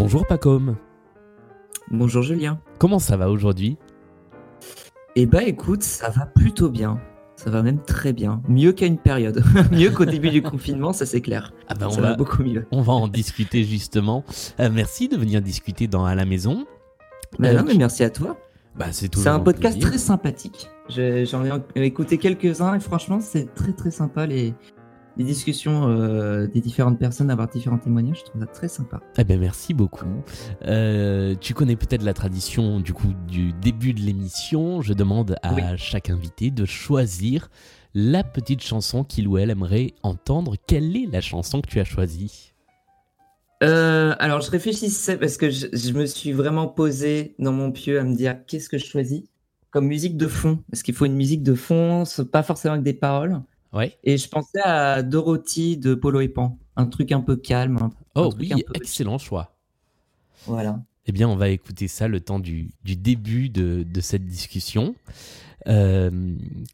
Bonjour Pacom. Bonjour Julien. Comment ça va aujourd'hui? Eh bah écoute, ça va plutôt bien. Ça va même très bien. Mieux qu'à une période. mieux qu'au début du confinement, ça c'est clair. Ah bah on ça va, va beaucoup mieux. on va en discuter justement. Euh, merci de venir discuter dans à la maison. Bah non, mais merci à toi. Bah, c'est C'est toujours un podcast plaisir. très sympathique. Je- J'en ai écouté quelques-uns et franchement, c'est très très sympa les, les discussions euh, des différentes personnes, avoir différents témoignages. Je trouve ça très sympa. Eh ben merci beaucoup. Euh, tu connais peut-être la tradition du coup du début de l'émission. Je demande à Oui. chaque invité de choisir la petite chanson qu'il ou elle aimerait entendre. Quelle est la chanson que tu as choisie? Euh, alors, je réfléchissais parce que je, je me suis vraiment posé dans mon pieu à me dire qu'est-ce que je choisis? Comme musique de fond. Parce qu'il faut une musique de fond, pas forcément avec des paroles. Ouais. Et je pensais à Dorothy de Polo et Pan. Un truc un peu calme. un- Oh oui, peu- excellent choix. Voilà. Eh bien, on va écouter ça le temps du, du début de, de cette discussion. Euh,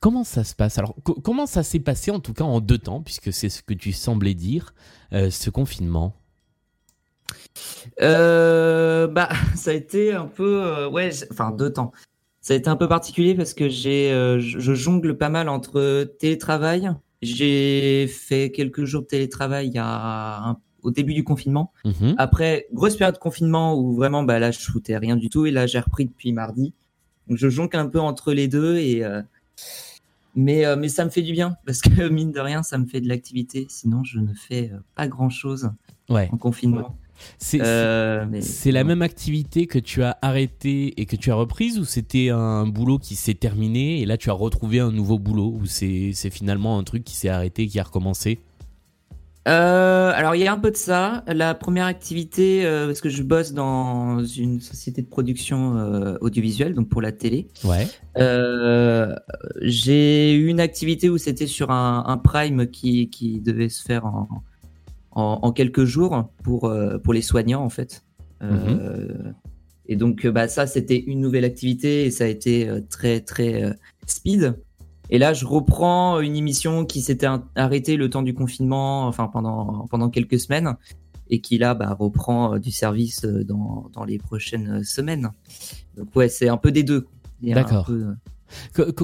comment ça se passe? Alors, co- comment ça s'est passé, en tout cas en deux temps, puisque c'est ce que tu semblais dire, euh, ce confinement? Euh, bah, ça a été un peu, ouais, enfin deux temps. Ça a été un peu particulier parce que j'ai, euh, je jongle pas mal entre télétravail. J'ai fait quelques jours de télétravail il y a un- au début du confinement. Mhm. Après, grosse période de confinement où vraiment, bah là, je foutais rien du tout et là, j'ai repris depuis mardi. Donc, je jongle un peu entre les deux et, euh, mais, euh, mais ça me fait du bien parce que mine de rien, ça me fait de l'activité. Sinon, je ne fais pas grand chose Ouais. en confinement. C'est Euh, la même activité que tu as arrêtée et que tu as reprise, ou c'était un boulot qui s'est terminé et là tu as retrouvé un nouveau boulot, ou c'est finalement un truc qui s'est arrêté et qui a recommencé? Euh, alors il y a un peu de ça. La première activité, euh, parce que je bosse dans une société de production euh, audiovisuelle, donc pour la télé. Ouais. J'ai eu une activité où c'était sur un, un prime qui, qui devait se faire en, en, en quelques jours pour, euh, pour les soignants en fait. Euh, Et donc euh, bah, ça c'était une nouvelle activité et ça a été euh, très très euh, speed. Et là je reprends une émission qui s'était arrêtée le temps du confinement, enfin pendant, pendant quelques semaines et qui là bah, reprend euh, du service dans, dans les prochaines semaines. Donc ouais c'est un peu des deux. D'accord.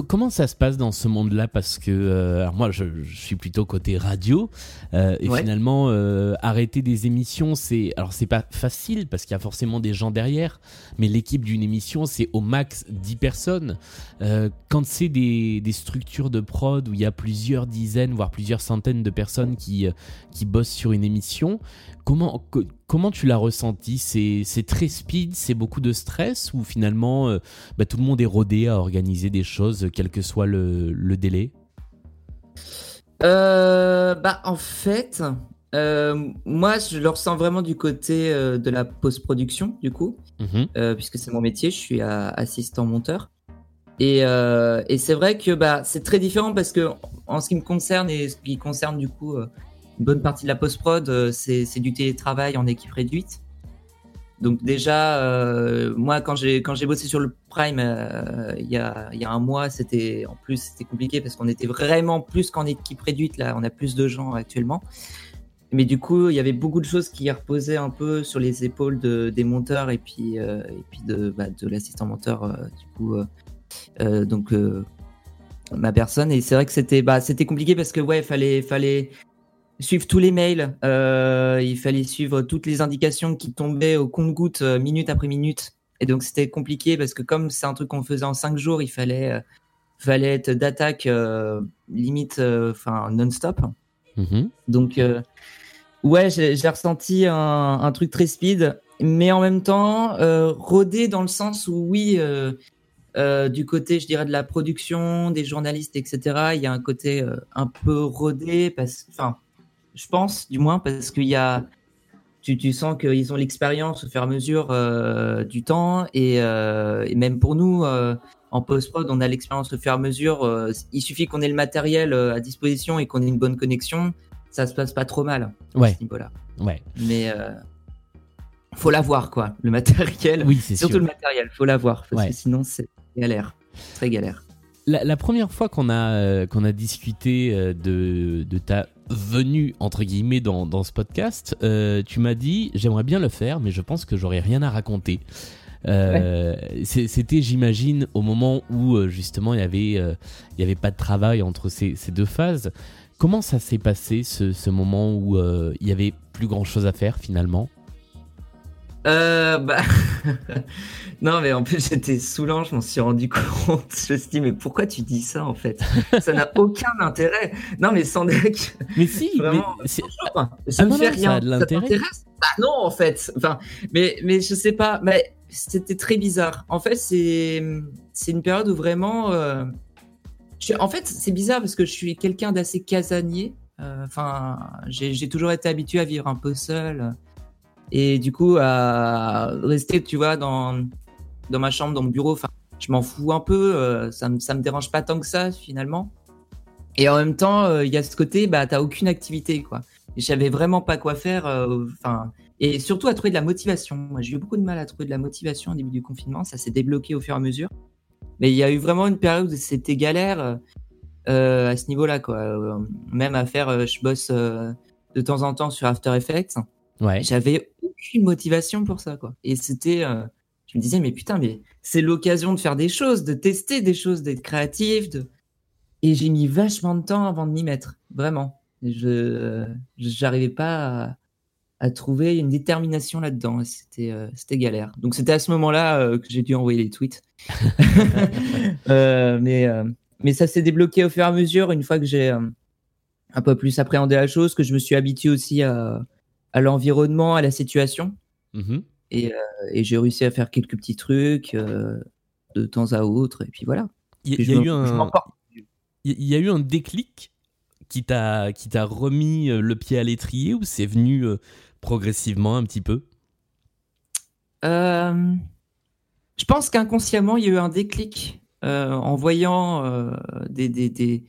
Comment ça se passe dans ce monde-là? Parce que euh, alors moi, je, je suis plutôt côté radio, euh, et Ouais. finalement, euh, arrêter des émissions, c'est alors c'est pas facile parce qu'il y a forcément des gens derrière, mais l'équipe d'une émission, c'est au max 10 personnes. Euh, quand c'est des, des structures de prod où il y a plusieurs dizaines, voire plusieurs centaines de personnes qui euh, qui bossent sur une émission, comment co- comment tu l'as ressenti? C'est très speed, c'est beaucoup de stress ou finalement euh, bah, tout le monde est rodé à organiser des choses, quel que soit le, le délai? Euh, bah en fait, euh, moi je le ressens vraiment du côté de la post-production du coup, Mhm. puisque c'est mon métier, je suis assistant monteur. Et, euh, et c'est vrai que bah c'est très différent parce que en ce qui me concerne et ce qui concerne du coup euh, bonne partie de la post-prod, euh, c'est c'est du télétravail en équipe réduite. Donc déjà, euh, moi quand j'ai quand j'ai bossé sur le Prime euh, il y a il y a un mois, c'était en plus c'était compliqué parce qu'on était vraiment plus qu'en équipe réduite là, on a plus de gens actuellement. Mais du coup, il y avait beaucoup de choses qui reposaient un peu sur les épaules de, des monteurs et puis et puis de bah, de l'assistant monteur du coup donc ma personne et c'est vrai que c'était bah c'était compliqué parce que ouais fallait fallait suivre tous les mails euh, il fallait suivre toutes les indications qui tombaient au compte-goutte euh, minute après minute et donc c'était compliqué parce que comme c'est un truc qu'on faisait en cinq jours il fallait euh, fallait être d'attaque limite enfin non-stop Mhm. donc, ouais, j'ai ressenti un, un truc très speed, mais en même temps, rodé dans le sens où, oui, euh, du côté, je dirais, de la production, des journalistes, etc., il y a un côté euh, un peu rodé, parce, enfin, je pense, du moins, parce qu'il y a. Tu, tu sens qu'ils ont l'expérience au fur et à mesure euh, du temps, et, euh, et même pour nous, euh, en post-prod, on a l'expérience au fur et à mesure. il suffit qu'on ait le matériel à disposition et qu'on ait une bonne connexion. Ça se passe pas trop mal à Ouais. ce niveau-là. Ouais. Mais faut l'avoir, quoi. Le matériel. Oui, c'est sûr. Surtout le matériel, faut l'avoir. Parce Ouais. que sinon, c'est galère. Très galère. La, première fois qu'on a, qu'on a discuté de, de ta venue, entre guillemets, dans, dans ce podcast, tu m'as dit j'aimerais bien le faire, mais je pense que j'aurais rien à raconter. Euh, c'était, j'imagine, au moment où euh, justement il y avait, euh, il y avait pas de travail entre ces, ces deux phases. Comment ça s'est passé ce, ce, moment où il y avait plus grand chose à faire finalement? Euh, bah... non, mais en plus, j'étais saoulant, je m'en suis rendu compte. Je me suis dit, mais pourquoi tu dis ça en fait? Ça n'a aucun intérêt. Non, mais sans deck. Mais si, vraiment, mais ça ah me fait rien. Ça l'intérêt. Bah non, en fait. Enfin, mais, mais je sais pas. Mais c'était très bizarre. En fait, c'est une période où vraiment. Euh, je, en fait, c'est bizarre parce que je suis quelqu'un d'assez casanier. Euh, enfin, j'ai toujours été habitué à vivre un peu seul. Et du coup, à rester, tu vois, dans, dans ma chambre, dans mon bureau, enfin, je m'en fous un peu. Euh, ça, me, ça me dérange pas tant que ça, finalement. Et en même temps, il y a ce côté, bah, t'as aucune activité, quoi. Et j'avais vraiment pas quoi faire. Enfin et surtout à trouver de la motivation. Moi, j'ai eu beaucoup de mal à trouver de la motivation au début du confinement. Ça s'est débloqué au fur et à mesure. Mais il y a eu vraiment une période où c'était galère euh, à ce niveau-là, quoi. Euh, même à faire, euh, je bosse de temps en temps sur After Effects. Ouais. J'avais aucune motivation pour ça, quoi. Et c'était, je me disais, mais putain, mais c'est l'occasion de faire des choses, de tester des choses, d'être créatif. De... Et j'ai mis vachement de temps avant de m'y mettre, vraiment. Je, j'arrivais pas à à trouver une détermination là-dedans. C'était euh, c'était galère. Donc c'était à ce moment-là euh, que j'ai dû envoyer les tweets. Euh, mais mais ça s'est débloqué au fur et à mesure une fois que j'ai un peu plus appréhendé la chose, que je me suis habitué aussi à, à l'environnement, à la situation. Mm-hmm. Et, et j'ai réussi à faire quelques petits trucs de temps à autre. Et puis voilà. Il y, a eu un... Il y a eu un déclic qui t'a remis le pied à l'étrier ou c'est venu progressivement un petit peu? Euh, Je pense qu'inconsciemment, il y a eu un déclic euh, en voyant euh, des, des, des,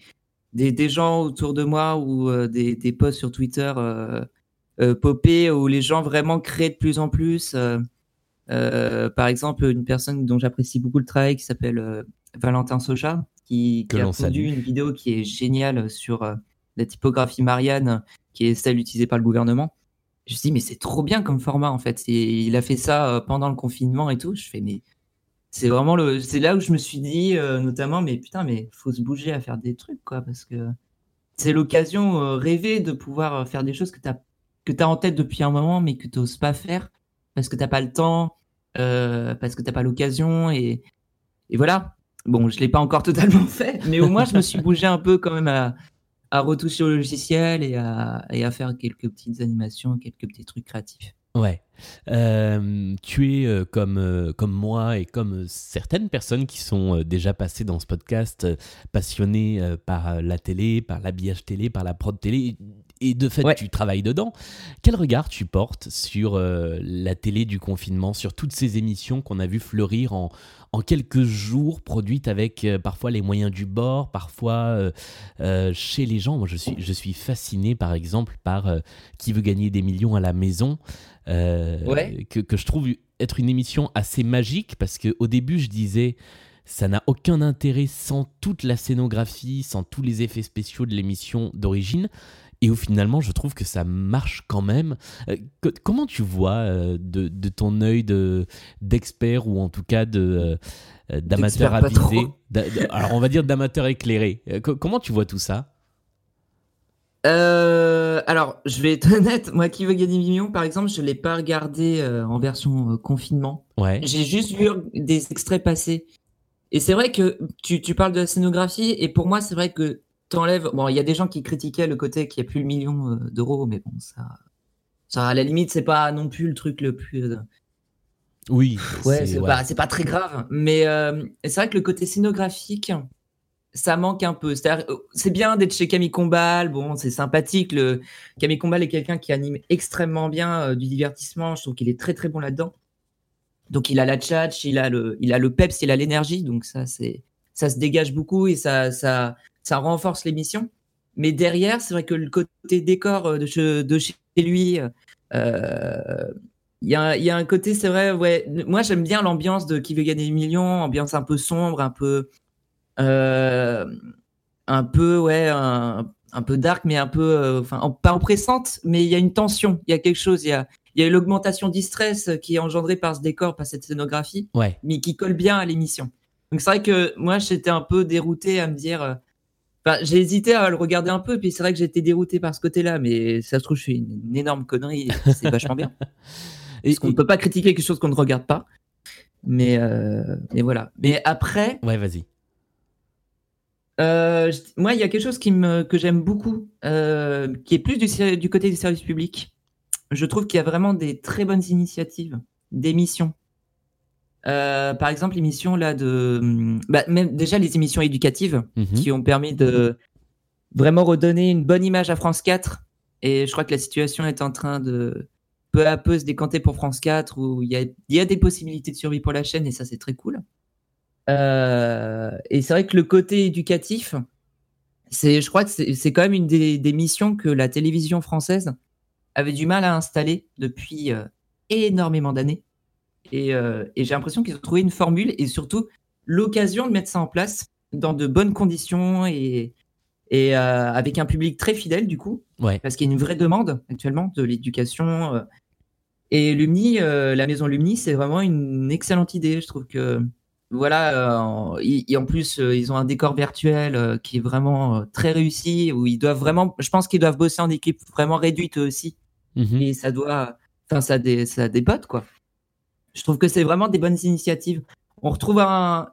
des, gens autour de moi ou des posts sur Twitter popper où les gens vraiment créent de plus en plus. par exemple, une personne dont j'apprécie beaucoup le travail qui s'appelle Valentin Socha, qui, qui a produit une vidéo qui est géniale sur la typographie Marianne, qui est celle utilisée par le gouvernement je me suis dit, mais c'est trop bien comme format, en fait. Et il a fait ça euh, pendant le confinement et tout. Je fais, mais c'est vraiment le. C'est là où je me suis dit, euh, notamment, mais putain, mais faut se bouger à faire des trucs, quoi. Parce que c'est l'occasion euh, rêvée de pouvoir faire des choses que tu que as en tête depuis un moment, mais que tu n'oses pas faire parce que tu pas le temps, parce que tu pas l'occasion. Et, et voilà. Bon, je l'ai pas encore totalement fait, mais au moins, je me suis bougé un peu quand même à, à retoucher au logiciel et à, et à faire quelques petites animations, quelques petits trucs créatifs. Ouais. Euh, tu es euh, comme, euh, comme moi et comme certaines personnes qui sont déjà passées dans ce podcast, passionnées par la télé, par l'habillage télé, par la prod télé, et de fait tu travailles dedans. Quel regard tu portes sur la télé du confinement, sur toutes ces émissions qu'on a vu fleurir en, en quelques jours, produites avec euh, parfois les moyens du bord, parfois euh, euh, chez les gens? Moi, je suis, je suis fasciné, par exemple, par Qui veut gagner des millions à la maison, que, que, je trouve être une émission assez magique, parce qu'au début, je disais, ça n'a aucun intérêt sans toute la scénographie, sans tous les effets spéciaux de l'émission d'origine. Et où finalement, je trouve que ça marche quand même. Euh, comment tu vois euh, de, ton œil d'expert ou en tout cas de euh, d'amateur avisé Alors, on va dire d'amateur éclairé. comment tu vois tout ça? Alors, je vais être honnête, moi qui veux gagner millions, par exemple, je ne l'ai pas regardé en version confinement. Ouais. J'ai juste vu des extraits passés. Et c'est vrai que tu, tu, parles de la scénographie, et pour moi, c'est vrai que t'enlèves. Bon, il y a des gens qui critiquaient le côté qu'il n'y a plus le million euh, d'euros, mais bon, ça, ça, à la limite, c'est pas non plus le truc le plus. Euh, oui. Ouais, c'est pas, pas, très grave. Mais euh, c'est vrai que le côté scénographique, ça manque un peu. C'est bien d'être chez Camille Combal. Bon, c'est sympathique. Le... Camille Combal est quelqu'un qui anime extrêmement bien du divertissement. Je trouve qu'il est très très bon là-dedans. Donc il a la tchatch, il a le, il a le peps, il a l'énergie. Donc ça, c'est, ça se dégage beaucoup et ça, ça, ça renforce l'émission. Mais derrière, c'est vrai que le côté décor euh, de chez, de chez lui, euh, il y, a, y, a, un côté, c'est vrai, ouais. Moi, j'aime bien l'ambiance de Qui veut gagner des millions, ambiance un peu sombre, un peu, un peu, ouais, un, un, peu dark, mais un peu, enfin, pas oppressante, mais il y a une tension, il y a quelque chose, il y a, il y a l'augmentation du stress qui est engendrée par ce décor, par cette scénographie, ouais. mais qui colle bien à l'émission. Donc c'est vrai que moi j'étais un peu dérouté à me dire. Euh, enfin, j'ai hésité à le regarder un peu, puis c'est vrai que j'étais dérouté par ce côté-là, mais ça se trouve, je suis une, énorme connerie, c'est vachement bien. et, Parce qu'on ne peut pas critiquer quelque chose qu'on ne regarde pas. Mais, euh, mais voilà. Mais après. Ouais, vas-y. Euh, moi, il y a quelque chose qui me, que j'aime beaucoup, qui est plus du, du côté des services publics je trouve qu'il y a vraiment des très bonnes initiatives d'émissions. Euh, par exemple, l'émission là de, bah, même déjà les émissions éducatives mhm. qui ont permis de vraiment redonner une bonne image à France 4. Et je crois que la situation est en train de peu à peu se décanter pour France 4 où il y a, y a des possibilités de survie pour la chaîne et ça c'est très cool. Euh, et c'est vrai que le côté éducatif, c'est, je crois que c'est quand même une des, des missions que la télévision française avait du mal à installer depuis euh, énormément d'années. Euh, et, j'ai l'impression qu'ils ont trouvé une formule et surtout l'occasion de mettre ça en place dans de bonnes conditions et, et euh, avec un public très fidèle du coup. Parce qu'il y a une vraie demande actuellement de l'éducation. et Lumni, la maison Lumni, c'est vraiment une excellente idée. Je trouve que voilà, et en plus, ils ont un décor virtuel qui est vraiment très réussi, où ils doivent vraiment, je pense qu'ils doivent bosser en équipe vraiment réduite aussi. Mmh et ça doit, enfin, ça, des ça dépote, quoi. Je trouve que c'est vraiment des bonnes initiatives. On retrouve un,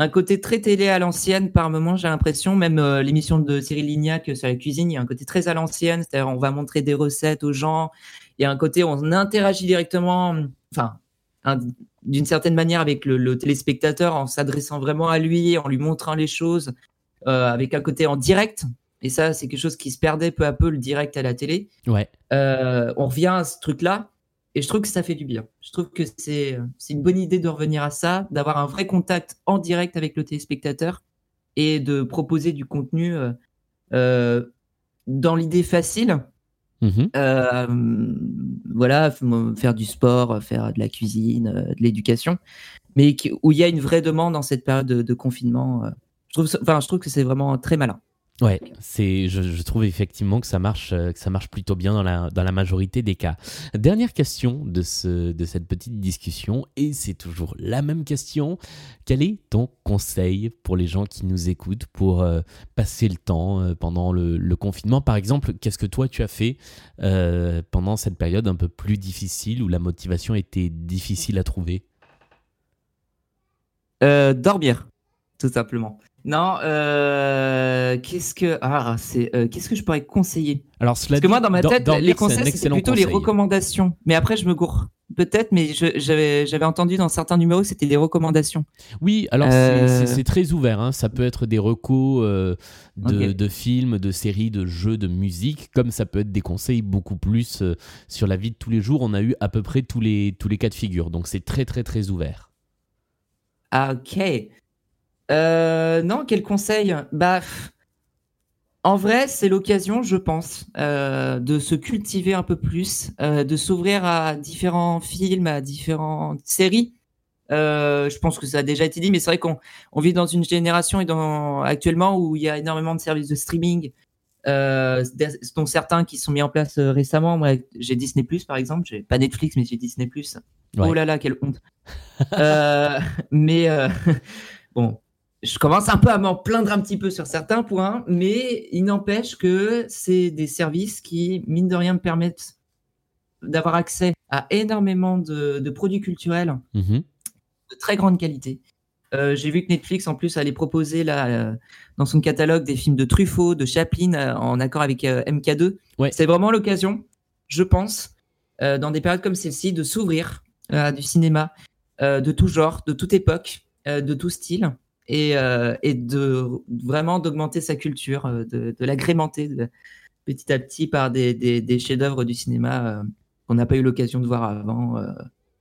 un côté très télé à l'ancienne par moment, j'ai l'impression. Même euh, l'émission de Cyril Lignac sur la cuisine, il y a un côté très à l'ancienne. C'est-à-dire, on va montrer des recettes aux gens. Il y a un côté où on interagit directement, enfin, d'une certaine manière avec le, téléspectateur en s'adressant vraiment à lui, en lui montrant les choses, euh, avec un côté en direct. Et ça, c'est quelque chose qui se perdait peu à peu, le direct à la télé. Ouais. Euh, on revient à ce truc-là. Et je trouve que ça fait du bien. Je trouve que c'est une bonne idée de revenir à ça, d'avoir un vrai contact en direct avec le téléspectateur et de proposer du contenu euh, euh, dans l'idée facile. Mm-hmm. voilà, faire du sport, faire de la cuisine, de l'éducation, mais où il y a une vraie demande dans cette période de, de confinement. je, trouve, enfin, je trouve que c'est vraiment très malin. Ouais, c'est, je, trouve effectivement que ça marche, euh, ça marche plutôt bien dans la, dans la majorité des cas. Dernière question de, ce, de cette petite discussion, et c'est toujours la même question. Quel est ton conseil pour les gens qui nous écoutent pour euh, passer le temps euh, pendant le, confinement? Par exemple, qu'est-ce que toi tu as fait pendant cette période un peu plus difficile où la motivation était difficile à trouver? Dormir, tout simplement. Non, euh, qu'est-ce que ah c'est euh, qu'est-ce que je pourrais conseiller? Alors parce que moi dans ma tête les conseils c'est plutôt les recommandations. Mais après je me gourre peut-être, mais j'avais entendu dans certains numéros c'était des recommandations. Oui, alors euh. c'est très ouvert. Hein. Ça peut être des recos de, de, films, de séries, de jeux, de musique, comme ça peut être des conseils beaucoup plus sur la vie de tous les jours. On a eu à peu près tous les tous les cas de figure, donc c'est très très très ouvert. Ah, ok. Euh, non, quel conseil? Bah, en vrai, c'est l'occasion, je pense, euh, de se cultiver un peu plus, euh, de s'ouvrir à différents films, à différentes séries. je pense que ça a déjà été dit, mais c'est vrai qu'on on vit dans une génération et dans, actuellement où il y a énormément de services de streaming, dont certains qui sont mis en place récemment. Moi, j'ai Disney Plus, par exemple. J'ai pas Netflix, mais j'ai Disney Plus. Oh là là, quelle honte. mais bon, je commence un peu à m'en plaindre un petit peu sur certains points, mais il n'empêche que c'est des services qui, mine de rien, me permettent d'avoir accès à énormément de, produits culturels mhm. de très grande qualité. Euh, j'ai vu que Netflix, en plus, allait proposer là, euh, dans son catalogue des films de Truffaut, de Chaplin, euh, en accord avec MK2. C'est vraiment l'occasion, je pense, dans des périodes comme celle-ci, de s'ouvrir à du cinéma de tout genre, de toute époque, de tout style et, euh, et de vraiment d'augmenter sa culture, euh, de, de l'agrémenter petit à petit par des, des, des chefs-d'œuvre du cinéma euh, qu'on n'a pas eu l'occasion de voir avant,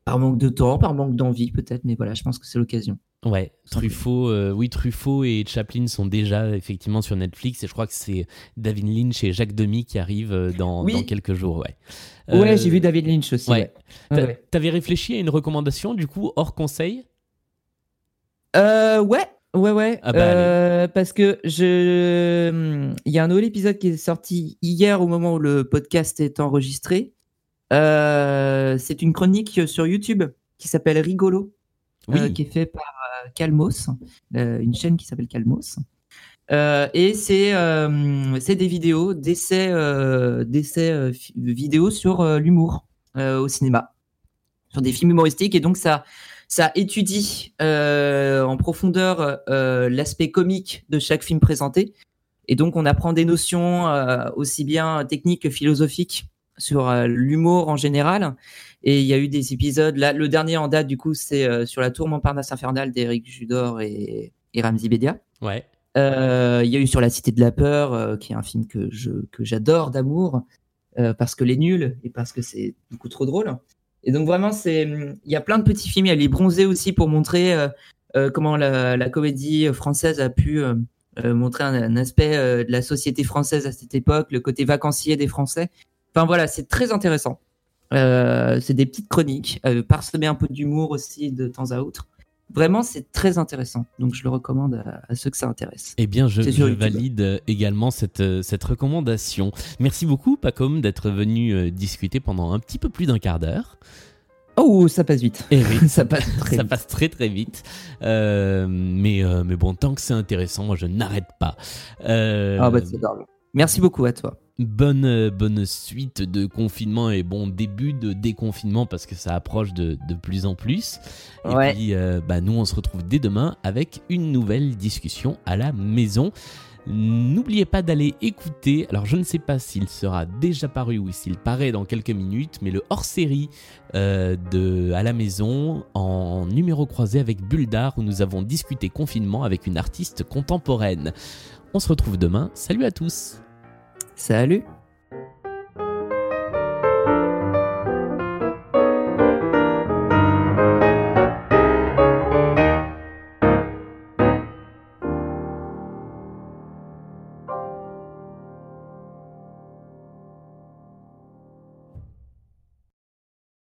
par manque de temps, par manque d'envie peut-être, mais voilà, je pense que c'est l'occasion. Ouais, Truffaut, oui, Truffaut et Chaplin sont déjà effectivement sur Netflix et je crois que c'est David Lynch et Jacques Demy qui arrivent dans, dans quelques jours. Ouais, ouais j'ai vu David Lynch aussi. Ouais. T'avais réfléchi à une recommandation du coup hors conseil? Euh, Ouais, Ouais, ouais. Ah bah, euh, parce que je, il y a un nouvel épisode qui est sorti hier au moment où le podcast est enregistré. Euh, c'est une chronique sur YouTube qui s'appelle Rigolo, Oui. euh, qui est fait par Calmos, une chaîne qui s'appelle Calmos. Et c'est c'est des vidéos, d'essais d'essais vidéos sur l'humour au cinéma, sur des films humoristiques. Et donc ça ça étudie euh, en profondeur euh, l'aspect comique de chaque film présenté. Et donc, on apprend des notions euh, aussi bien techniques que philosophiques sur euh, l'humour en général. Et il y a eu des épisodes. Là, le dernier en date, du coup, c'est euh, sur la tour Montparnasse infernale d'Éric Judor et, et Ramzi Bedia. Ouais. Euh, Il y a eu sur La Cité de la Peur, euh, qui est un film que je que j'adore d'amour euh, parce que les nuls et parce que c'est beaucoup trop drôle. Et donc vraiment, c'est il y a plein de petits films. Il y a les bronzés aussi pour montrer euh, euh, comment la, la comédie française a pu euh, euh, montrer un, un aspect de la société française à cette époque, le côté vacancier des Français. Enfin voilà, c'est très intéressant. C'est des petites chroniques, parsemées un peu d'humour aussi de temps à autre. Vraiment, c'est très intéressant. Donc je le recommande à, à ceux que ça intéresse. Eh bien, je, valide euh, également cette, euh, cette recommandation. Merci beaucoup, Pacom, d'être venu euh, discuter pendant un petit peu plus d'un quart d'heure. Oh, ça passe vite. Et oui, ça passe très ça vite. passe très très vite. Euh, mais, euh, mais bon, tant que c'est intéressant, moi je n'arrête pas. Euh, Ah bah, c'est. Merci beaucoup à toi. Bonne, bonne suite de confinement et bon début de déconfinement parce que ça approche de, de plus en plus. Et Ouais. puis, euh, bah, nous on se retrouve dès demain avec une nouvelle discussion à la maison. N'oubliez pas d'aller écouter, alors je ne sais pas s'il sera déjà paru ou s'il paraît dans quelques minutes, mais le hors-série euh, de À la maison en numéro croisé avec Bulldar où nous avons discuté confinement avec une artiste contemporaine. On se retrouve demain, salut à tous Salut.